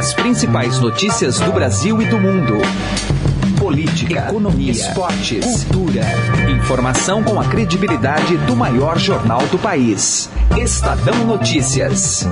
As principais notícias do Brasil e do mundo. Política, economia, esportes, cultura. Informação com a credibilidade do maior jornal do país. Estadão Notícias.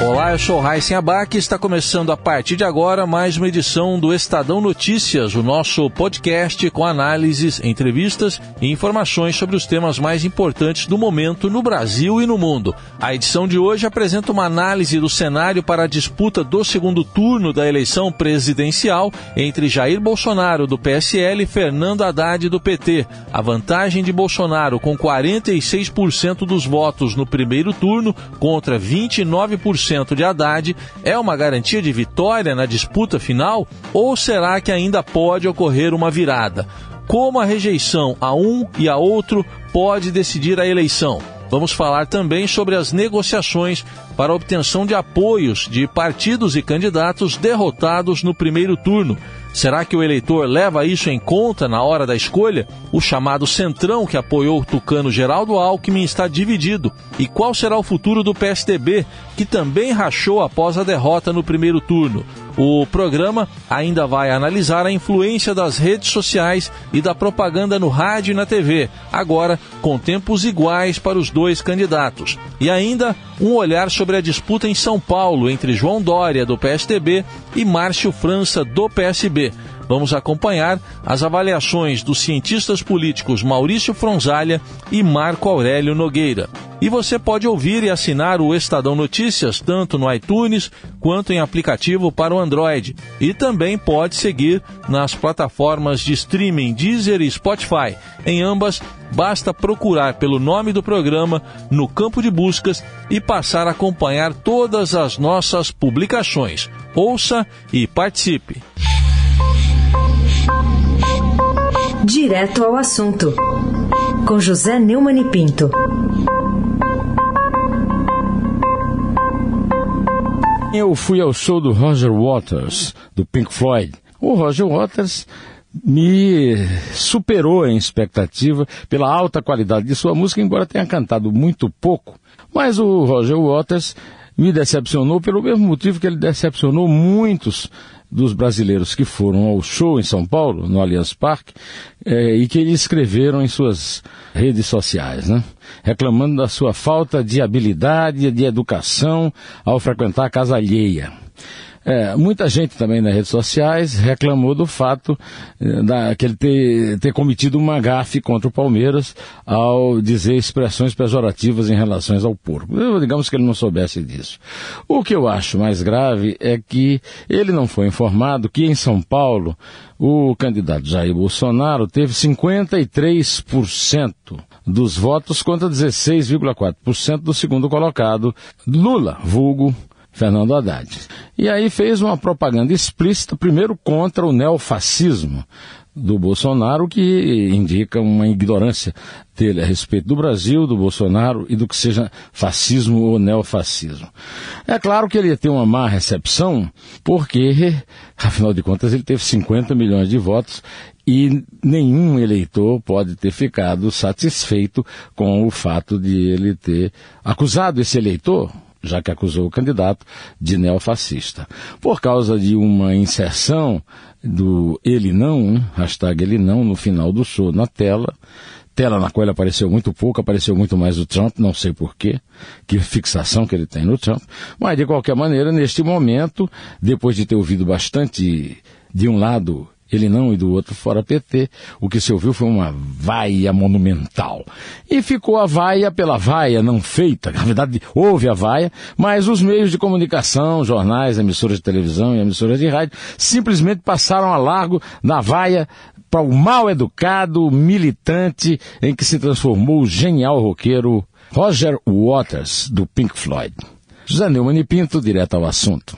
Olá, eu sou Raíssen Abac e está começando a partir de agora mais uma edição do Estadão Notícias, o nosso podcast com análises, entrevistas e informações sobre os temas mais importantes do momento no Brasil e no mundo. A edição de hoje apresenta uma análise do cenário para a disputa do segundo turno da eleição presidencial entre Jair Bolsonaro do PSL Fernando Haddad do PT. A vantagem de Bolsonaro com 46% dos votos no primeiro turno contra 29% de Haddad é uma garantia de vitória na disputa final ou será que ainda pode ocorrer uma virada? Como a rejeição a um e a outro pode decidir a eleição? Vamos falar também sobre as negociações para obtenção de apoios de partidos e candidatos derrotados no primeiro turno. Será que o eleitor leva isso em conta na hora da escolha? O chamado Centrão, que apoiou o tucano Geraldo Alckmin, está dividido. E qual será o futuro do PSDB, que também rachou após a derrota no primeiro turno? O programa ainda vai analisar a influência das redes sociais e da propaganda no rádio e na TV, agora com tempos iguais para os dois candidatos. E ainda um olhar sobre a disputa em São Paulo entre João Dória, do PSDB, e Márcio França, do PSB. Vamos acompanhar as avaliações dos cientistas políticos Maurício Fronzalha e Marco Aurélio Nogueira. E você pode ouvir e assinar o Estadão Notícias tanto no iTunes quanto em aplicativo para o Android. E também pode seguir nas plataformas de streaming Deezer e Spotify. Em ambas, basta procurar pelo nome do programa no campo de buscas e passar a acompanhar todas as nossas publicações. Ouça e participe. Direto ao assunto, com José Neumann e Pinto. Eu fui ao show do Roger Waters, do Pink Floyd. O Roger Waters me superou em expectativa pela alta qualidade de sua música, embora tenha cantado muito pouco. Mas o Roger Waters me decepcionou pelo mesmo motivo que ele decepcionou muitos dos brasileiros que foram ao show em São Paulo, no Allianz Parque, é, e que eles escreveram em suas redes sociais, né? reclamando da sua falta de habilidade e de educação ao frequentar a casa alheia. É, muita gente também nas redes sociais reclamou do fato eh, da, que ele ter, ter cometido uma gafe contra o Palmeiras ao dizer expressões pejorativas em relação ao porco. Digamos que ele não soubesse disso. O que eu acho mais grave é que ele não foi informado que em São Paulo o candidato Jair Bolsonaro teve 53% dos votos contra 16,4% do segundo colocado, Lula, vulgo Fernando Haddad. E aí fez uma propaganda explícita, primeiro contra o neofascismo do Bolsonaro, que indica uma ignorância dele a respeito do Brasil, do Bolsonaro e do que seja fascismo ou neofascismo. É claro que ele ter uma má recepção, porque, afinal de contas, ele teve 50 milhões de votos e nenhum eleitor pode ter ficado satisfeito com o fato de ele ter acusado esse eleitor, já que acusou o candidato de neofascista. Por causa de uma inserção do ele não, hashtag ele não, no final do show na tela, tela na qual ele apareceu muito pouco, apareceu muito mais o Trump, não sei porquê, que fixação que ele tem no Trump, mas de qualquer maneira, neste momento, depois de ter ouvido bastante de um lado ele não e do outro fora PT. O que se ouviu foi uma vaia monumental. E ficou a vaia pela vaia não feita. Na verdade, houve a vaia, mas os meios de comunicação, jornais, emissoras de televisão e emissoras de rádio, simplesmente passaram a largo na vaia para o mal educado militante em que se transformou o genial roqueiro Roger Waters, do Pink Floyd. José Neumann e Pinto, direto ao assunto.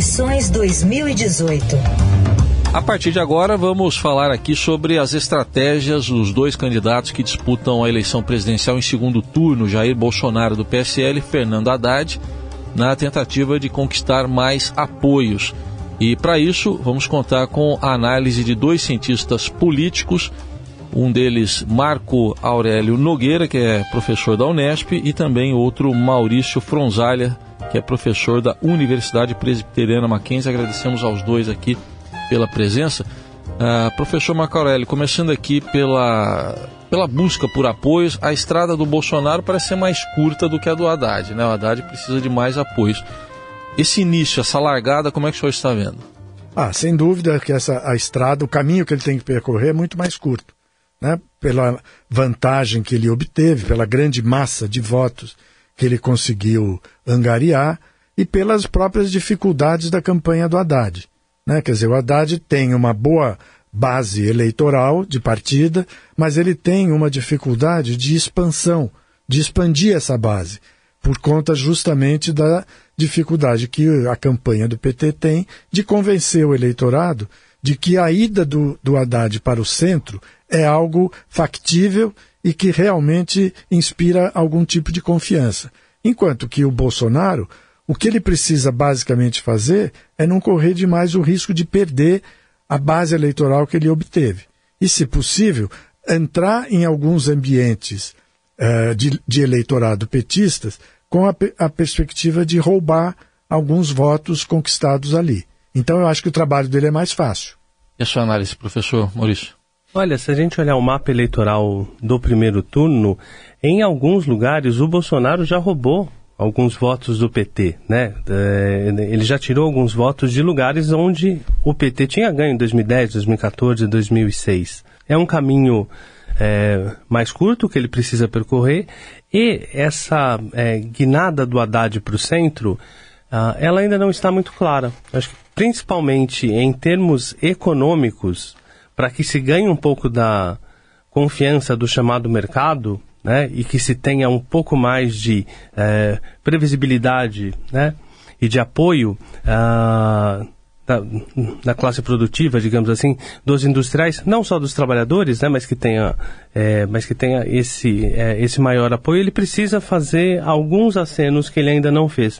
Eleições 2018. A partir de agora, vamos falar aqui sobre as estratégias dos dois candidatos que disputam a eleição presidencial em segundo turno, Jair Bolsonaro do PSL e Fernando Haddad, na tentativa de conquistar mais apoios. E para isso, vamos contar com a análise de dois cientistas políticos, um deles Marco Aurélio Nogueira, que é professor da Unesp, e também outro Maurício Fronzalha, que é professor da Universidade Presbiteriana Mackenzie. Agradecemos aos dois aqui pela presença. Uh, professor Marco Aurélio, começando aqui pela, pela busca por apoios, a estrada do Bolsonaro parece ser mais curta do que a do Haddad, né? O Haddad precisa de mais apoios. Esse início, essa largada, como é que o senhor está vendo? Ah, sem dúvida que essa a estrada, o caminho que ele tem que percorrer é muito mais curto, né? Pela vantagem que ele obteve, pela grande massa de votos que ele conseguiu angariar e pelas próprias dificuldades da campanha do Haddad. Né? Quer dizer, o Haddad tem uma boa base eleitoral de partida, mas ele tem uma dificuldade de expansão, de expandir essa base, por conta justamente da dificuldade que a campanha do PT tem de convencer o eleitorado de que a ida do, do Haddad para o centro é algo factível e que realmente inspira algum tipo de confiança. Enquanto que o Bolsonaro, o que ele precisa basicamente fazer é não correr demais o risco de perder a base eleitoral que ele obteve. E, se possível, entrar em alguns ambientes uh, de, de, eleitorado petistas com a, a perspectiva de roubar alguns votos conquistados ali. Então, eu acho que o trabalho dele é mais fácil. E a sua análise, professor Maurício? Olha, se a gente olhar o mapa eleitoral do primeiro turno, em alguns lugares o Bolsonaro já roubou alguns votos do PT, né? É, ele já tirou alguns votos de lugares onde o PT tinha ganho em 2010, 2014, 2006. É um caminho é, mais curto que ele precisa percorrer e essa é, guinada do Haddad para o centro, uh, ela ainda não está muito clara. Acho que principalmente em termos econômicos, para que se ganhe um pouco da confiança do chamado mercado, né, e que se tenha um pouco mais de é, previsibilidade né, e de apoio ah, da, da, classe produtiva, digamos assim, dos industriais, não só dos trabalhadores, né, mas que tenha, é, mas que tenha esse, é, esse maior apoio, ele precisa fazer alguns acenos que ele ainda não fez.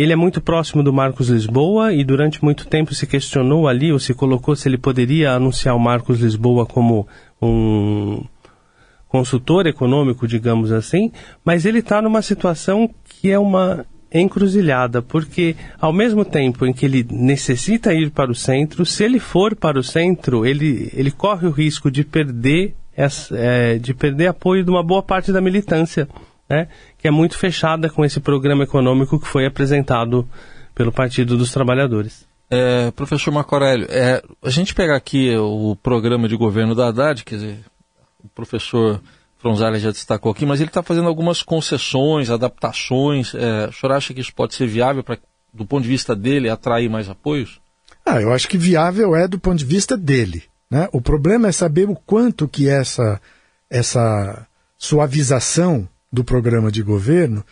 Ele é muito próximo do Marcos Lisboa e durante muito tempo se questionou ali ou se colocou se ele poderia anunciar o Marcos Lisboa como um consultor econômico, digamos assim, mas ele está numa situação que é uma encruzilhada, porque ao mesmo tempo em que ele necessita ir para o centro, se ele for para o centro, ele, ele corre o risco de perder, é, de perder apoio de uma boa parte da militância, né, que é muito fechada com esse programa econômico que foi apresentado pelo Partido dos Trabalhadores. É, professor Marco Aurélio, é, a gente pegar aqui o programa de governo da Haddad, quer dizer, o professor Fronzale já destacou aqui, mas ele está fazendo algumas concessões, adaptações. É, o senhor acha que isso pode ser viável para, do ponto de vista dele, atrair mais apoios? Ah, eu acho que viável é do ponto de vista dele. Né? O problema é saber o quanto que essa, essa suavização do programa de governo,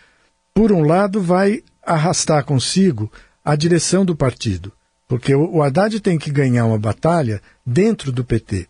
por um lado, vai arrastar consigo a direção do partido. Porque o, Haddad tem que ganhar uma batalha dentro do PT.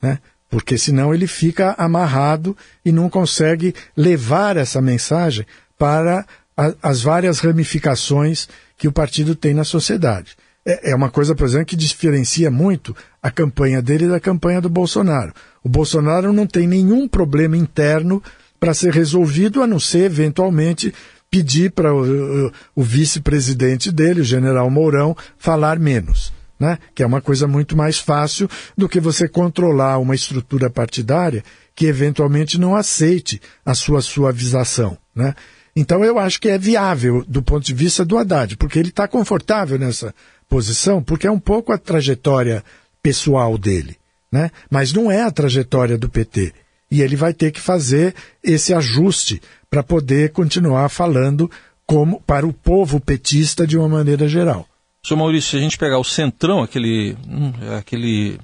Né? porque senão ele fica amarrado e não consegue levar essa mensagem para a, as várias ramificações que o partido tem na sociedade. É, é uma coisa, por exemplo, que diferencia muito a campanha dele da campanha do Bolsonaro. O Bolsonaro não tem nenhum problema interno para ser resolvido, a não ser, eventualmente, pedir para o, o, o vice-presidente dele, o general Mourão, falar menos né? que é uma coisa muito mais fácil do que você controlar uma estrutura partidária que eventualmente não aceite a sua suavização. Né? Então eu acho que é viável do ponto de vista do Haddad, porque ele está confortável nessa posição, porque é um pouco a trajetória pessoal dele. Né? Mas não é a trajetória do PT. E ele vai ter que fazer esse ajuste para poder continuar falando como para o povo petista de uma maneira geral. Senhor Maurício, se a gente pegar o centrão, aquele. Hum, aquele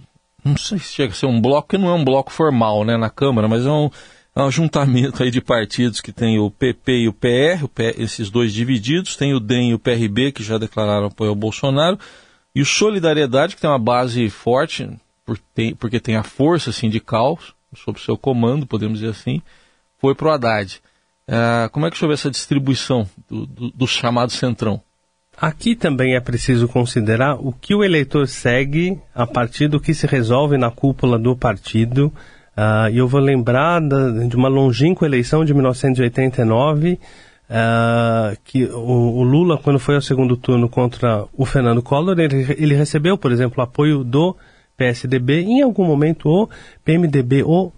não sei se chega a ser um bloco, que não é um bloco formal né, na Câmara, mas é um, é um juntamento aí de partidos que tem o PP e o PR, o P, esses dois divididos, tem o DEM e o PRB, que já declararam apoio ao Bolsonaro, e o Solidariedade, que tem uma base forte, tem, porque tem a força sindical sob seu comando, podemos dizer assim, foi para o Haddad. Uh, como é que chove essa distribuição do, do, do chamado centrão? Aqui também é preciso considerar o que o eleitor segue a partir do que se resolve na cúpula do partido. Uh, e eu vou lembrar da, de uma longínqua eleição de 1989, uh, uh, que o, o, Lula, quando foi ao segundo turno contra o Fernando Collor, ele, ele recebeu, por exemplo, apoio do PSDB. Em algum momento, o PMDB, o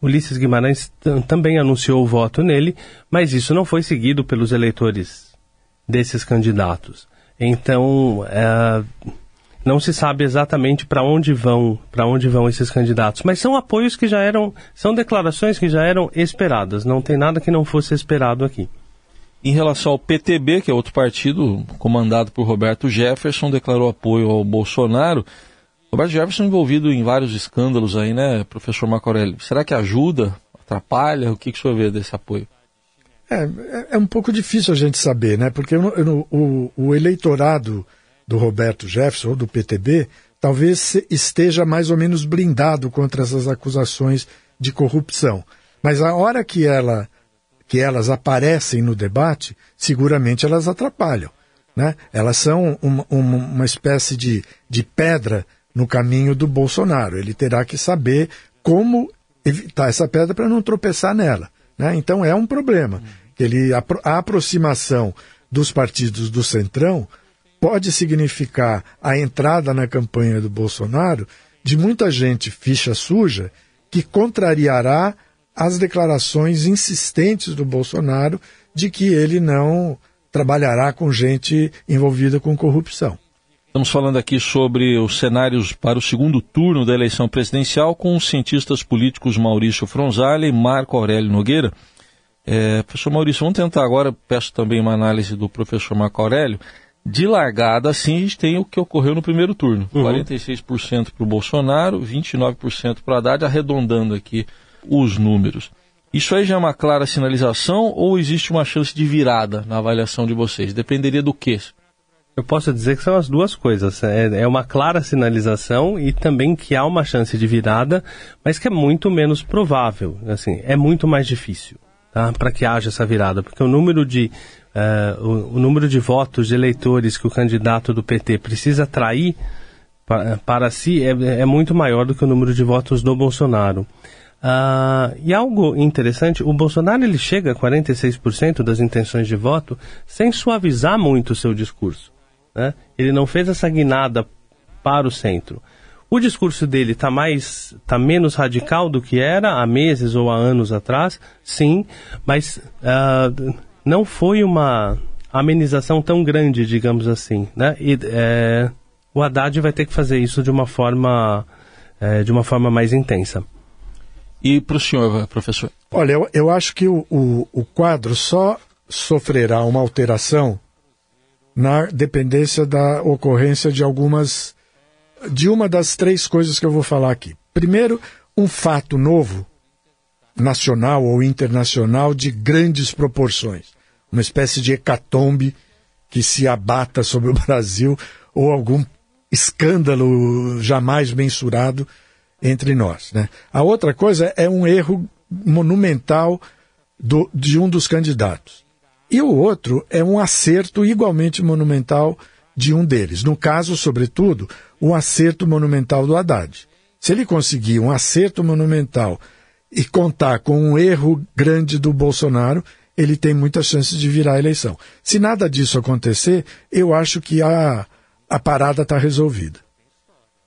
Ulisses Guimarães também anunciou o voto nele, mas isso não foi seguido pelos eleitores desses candidatos. Então, é, não se sabe exatamente para onde vão, para onde vão esses candidatos, mas são apoios que já eram, são declarações que já eram esperadas. Não tem nada que não fosse esperado aqui. Em relação ao PTB, que é outro partido comandado por Roberto Jefferson, declarou apoio ao Bolsonaro. Roberto Jefferson envolvido em vários escândalos aí, né, professor Marco? Será que ajuda, atrapalha? O que, que o senhor vê desse apoio? É, é, é um pouco difícil a gente saber, né? Porque eu, eu, o, o eleitorado do Roberto Jefferson, ou do PTB, talvez esteja mais ou menos blindado contra essas acusações de corrupção. Mas a hora que, ela, que elas aparecem no debate, seguramente elas atrapalham. Né? Elas são uma, uma, uma espécie de, de pedra no caminho do Bolsonaro. Ele terá que saber como evitar essa pedra para não tropeçar nela. Né? Então é um problema. Ele, a, a aproximação dos partidos do Centrão pode significar a entrada na campanha do Bolsonaro de muita gente ficha suja que contrariará as declarações insistentes do Bolsonaro de que ele não trabalhará com gente envolvida com corrupção. Estamos falando aqui sobre os cenários para o segundo turno da eleição presidencial com os cientistas políticos Maurício Fronzale e Marco Aurélio Nogueira. É, professor Maurício, vamos tentar agora, peço também uma análise do professor Marco Aurélio. De largada, assim, a gente tem o que ocorreu no primeiro turno. Uhum. 46% para o Bolsonaro, 29% para o Haddad, arredondando aqui os números. Isso aí já é uma clara sinalização ou existe uma chance de virada na avaliação de vocês? Dependeria do quê? Eu posso dizer que são as duas coisas. É, é, uma clara sinalização e também que há uma chance de virada, mas que é muito menos provável. Assim, é muito mais difícil tá? para que haja essa virada, porque o número de uh, o, o, número de votos de eleitores que o candidato do PT precisa atrair para, para si é, é muito maior do que o número de votos do Bolsonaro. Uh, e algo interessante, o Bolsonaro ele chega a 46% das intenções de voto sem suavizar muito o seu discurso. Né? Ele não fez essa guinada para o centro. O discurso dele está mais, tá menos radical do que era há meses ou há anos atrás, sim, mas uh, não foi uma amenização tão grande, digamos assim, né? E, é, o Haddad vai ter que fazer isso de uma forma, é, de uma forma mais intensa. E para o senhor, professor? Olha, eu, eu acho que o, o, o quadro só sofrerá uma alteração na dependência da ocorrência de algumas de uma das três coisas que eu vou falar aqui. Primeiro, um fato novo, nacional ou internacional, de grandes proporções. Uma espécie de hecatombe que se abata sobre o Brasil ou algum escândalo jamais mensurado entre nós. Né? A outra coisa é um erro monumental do, de um dos candidatos. E o outro é um acerto igualmente monumental de um deles. No caso, sobretudo, um acerto monumental do Haddad. Se ele conseguir um acerto monumental e contar com um erro grande do Bolsonaro, ele tem muitas chances de virar a eleição. Se nada disso acontecer, eu acho que a, a parada está resolvida.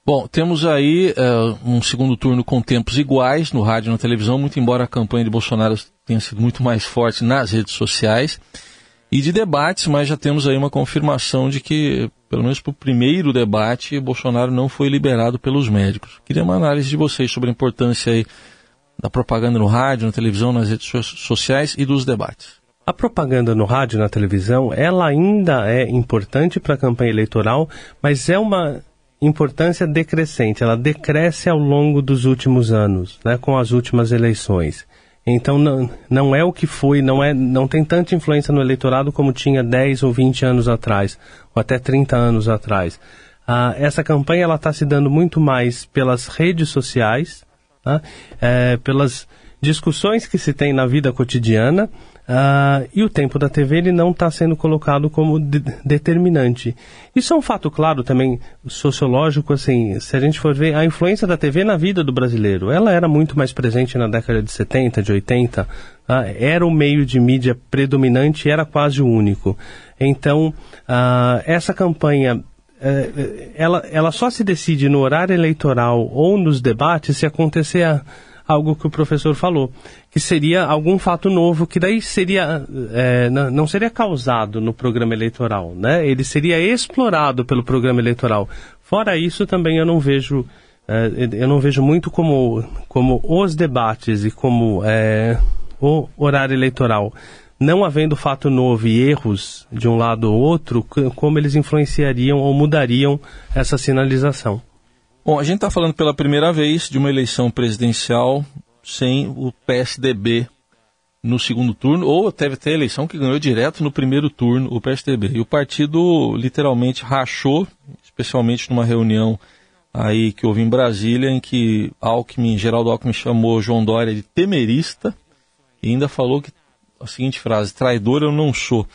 Bom, temos aí uh, um segundo turno com tempos iguais no rádio e na televisão, muito embora a campanha de Bolsonaro tenha sido muito mais forte nas redes sociais e de debates, mas já temos aí uma confirmação de que, pelo menos para o primeiro debate, Bolsonaro não foi liberado pelos médicos. Queria uma análise de vocês sobre a importância aí da propaganda no rádio, na televisão, nas redes sociais e dos debates. A propaganda no rádio na televisão, ela ainda é importante para a campanha eleitoral, mas é uma importância decrescente, ela decresce ao longo dos últimos anos, né, com as últimas eleições. Então não, não é o que foi, não, é, não tem tanta influência no eleitorado como tinha 10 ou 20 anos atrás, ou até 30 anos atrás. Ah, essa campanha está se dando muito mais pelas redes sociais, tá? é, pelas discussões que se tem na vida cotidiana, Uh, e o tempo da TV ele não está sendo colocado como de determinante. Isso é um fato claro também sociológico, assim, se a gente for ver a influência da TV na vida do brasileiro, ela era muito mais presente na década de 70, de 80, uh, ah, era o meio de mídia predominante, era quase o único. Então, uh, essa campanha eh, ela, ela só se decide no horário eleitoral ou nos debates se acontecer a, algo que o professor falou, que seria algum fato novo, que daí seria, é, não seria causado no programa eleitoral, né? Ele seria explorado pelo programa eleitoral. Fora isso, também eu não vejo, é, eu não vejo muito como, como os debates e como é, o horário eleitoral não havendo fato novo e erros de um lado ou outro, como eles influenciariam ou mudariam essa sinalização. Bom, a gente está falando pela primeira vez de uma eleição presidencial sem o PSDB no segundo turno, ou teve até eleição que ganhou direto no primeiro turno o PSDB. E o partido literalmente rachou, especialmente numa reunião aí que houve em Brasília, em que Alckmin, Geraldo Alckmin chamou João Dória de temerista e ainda falou que a seguinte frase, traidor eu não sou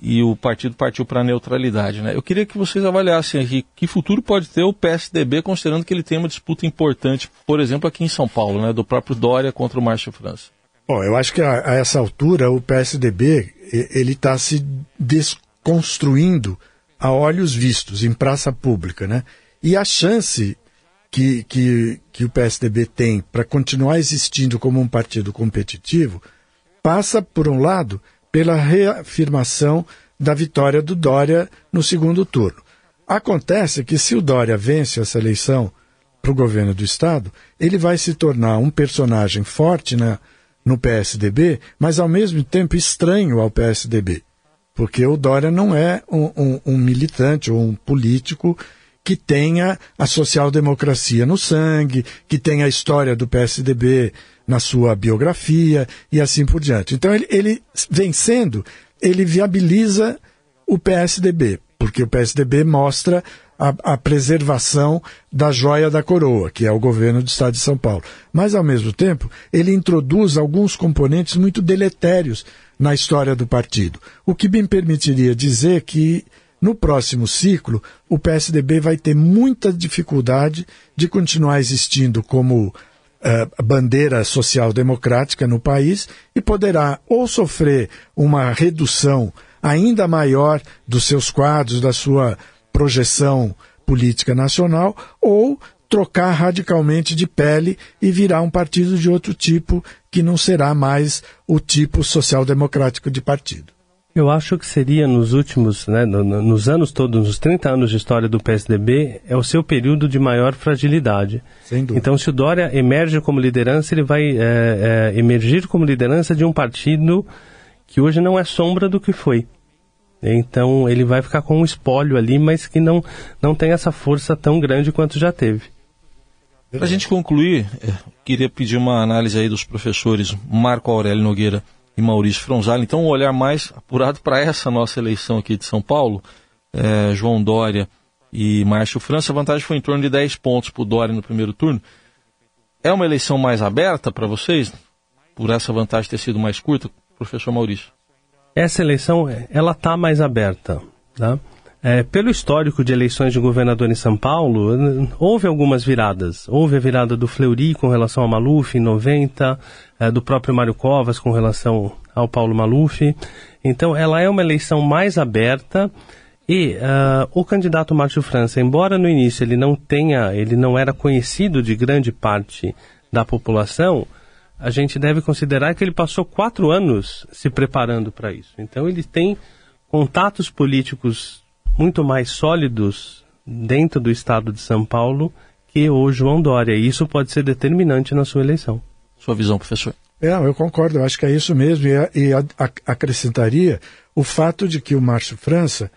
e o partido partiu para a neutralidade. Né? Eu queria que vocês avaliassem aqui que futuro pode ter o PSDB, considerando que ele tem uma disputa importante, por exemplo, aqui em São Paulo, né, do próprio Dória contra o Márcio França. Bom, eu acho que a, a essa altura o PSDB ele está se desconstruindo a olhos vistos em praça pública, né? E a chance que, que, que o PSDB tem para continuar existindo como um partido competitivo passa, por um lado, pela reafirmação da vitória do Dória no segundo turno. Acontece que se o Dória vence essa eleição para o governo do Estado, ele vai se tornar um personagem forte na, no PSDB, mas ao mesmo tempo estranho ao PSDB. Porque o Dória não é um, um, um militante ou um político que tenha a social-democracia no sangue, que tenha a história do PSDB na sua biografia e assim por diante. Então, ele, ele vencendo, ele viabiliza o PSDB, porque o PSDB mostra a, a, preservação da joia da coroa, que é o governo do Estado de São Paulo. Mas, ao mesmo tempo, ele introduz alguns componentes muito deletérios na história do partido, o que me permitiria dizer que, no próximo ciclo, o PSDB vai ter muita dificuldade de continuar existindo como uh, bandeira social-democrática no país e poderá ou sofrer uma redução ainda maior dos seus quadros, da sua projeção política nacional, ou trocar radicalmente de pele e virar um partido de outro tipo que não será mais o tipo social-democrático de partido. Eu acho que seria nos últimos, né, nos anos todos, nos 30 anos de história do PSDB, é o seu período de maior fragilidade. Sem dúvida. Então, se o Dória emerge como liderança, ele vai é, é, emergir como liderança de um partido que hoje não é sombra do que foi. Então, ele vai ficar com um espólio ali, mas que não, não tem essa força tão grande quanto já teve. Para a gente concluir, é, queria pedir uma análise aí dos professores Marco Aurélio Nogueira e Maurício Fronzale. Então, um olhar mais apurado para essa nossa eleição aqui de São Paulo, é, João Dória e Márcio França, a vantagem foi em torno de 10 pontos para o Dória no primeiro turno. É uma eleição mais aberta para vocês, por essa vantagem ter sido mais curta, professor Maurício? Essa eleição, ela está mais aberta, tá? É, pelo histórico de eleições de governador em São Paulo, houve algumas viradas. Houve a virada do Fleury com relação ao Maluf em 90, é, do próprio Mário Covas com relação ao Paulo Maluf. Então, ela é uma eleição mais aberta e uh, o candidato Márcio França, embora no início ele não tenha, ele não era conhecido de grande parte da população, a gente deve considerar que ele passou quatro anos se preparando para isso. Então, ele tem contatos políticos muito mais sólidos dentro do estado de São Paulo que o João Dória. E isso pode ser determinante na sua eleição. Sua visão, professor? É, eu concordo, eu acho que é isso mesmo. E, e a, a, acrescentaria o fato de que o Márcio França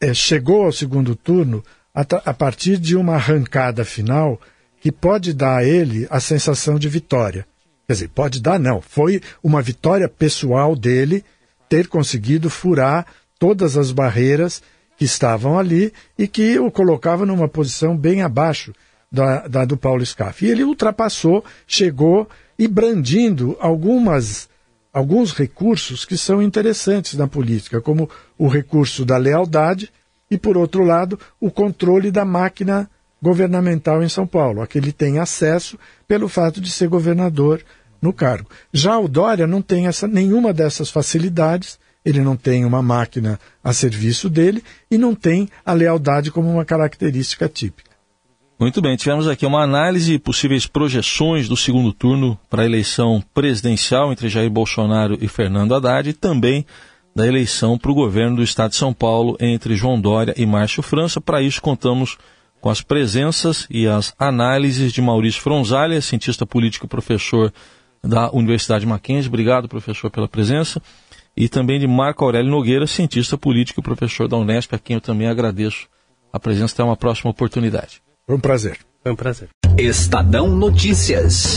é, chegou ao segundo turno a, a partir de uma arrancada final que pode dar a ele a sensação de vitória. Quer dizer, pode dar, não. Foi uma vitória pessoal dele ter conseguido furar todas as barreiras que estavam ali e que o colocava numa posição bem abaixo da, da do Paulo Scaff. E ele ultrapassou, chegou e brandindo algumas alguns recursos que são interessantes na política, como o recurso da lealdade e, por outro lado, o controle da máquina governamental em São Paulo, a que ele tem acesso pelo fato de ser governador no cargo. Já o Dória não tem essa, nenhuma dessas facilidades, ele não tem uma máquina a serviço dele e não tem a lealdade como uma característica típica. Muito bem, tivemos aqui uma análise de possíveis projeções do segundo turno para a eleição presidencial entre Jair Bolsonaro e Fernando Haddad e também da eleição para o governo do Estado de São Paulo entre João Dória e Márcio França. Para isso, contamos com as presenças e as análises de Maurício Fronzalha, cientista político e professor da Universidade Mackenzie. Obrigado, professor, pela presença. E também de Marco Aurélio Nogueira, cientista político e professor da Unesp, a quem eu também agradeço a presença. Até uma próxima oportunidade. Foi um prazer. Foi um prazer. Estadão Notícias.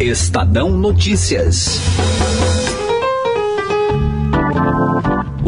Estadão Notícias.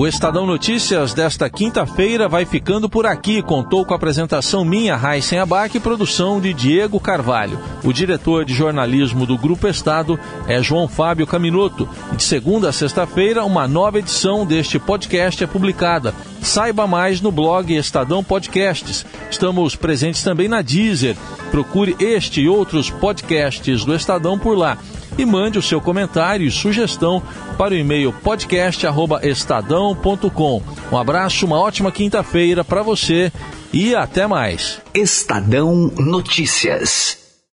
O Estadão Notícias desta quinta-feira vai ficando por aqui. Contou com a apresentação minha, Raíssen Abac, e produção de Diego Carvalho. O diretor de jornalismo do Grupo Estado é João Fábio Caminoto. De segunda a sexta-feira, uma nova edição deste podcast é publicada. Saiba mais no blog Estadão Podcasts. Estamos presentes também na Deezer. Procure este e outros podcasts do Estadão por lá e mande o seu comentário e sugestão para o e-mail podcast@estadão.com. Um abraço, uma ótima quinta-feira para você e até mais. Estadão Notícias.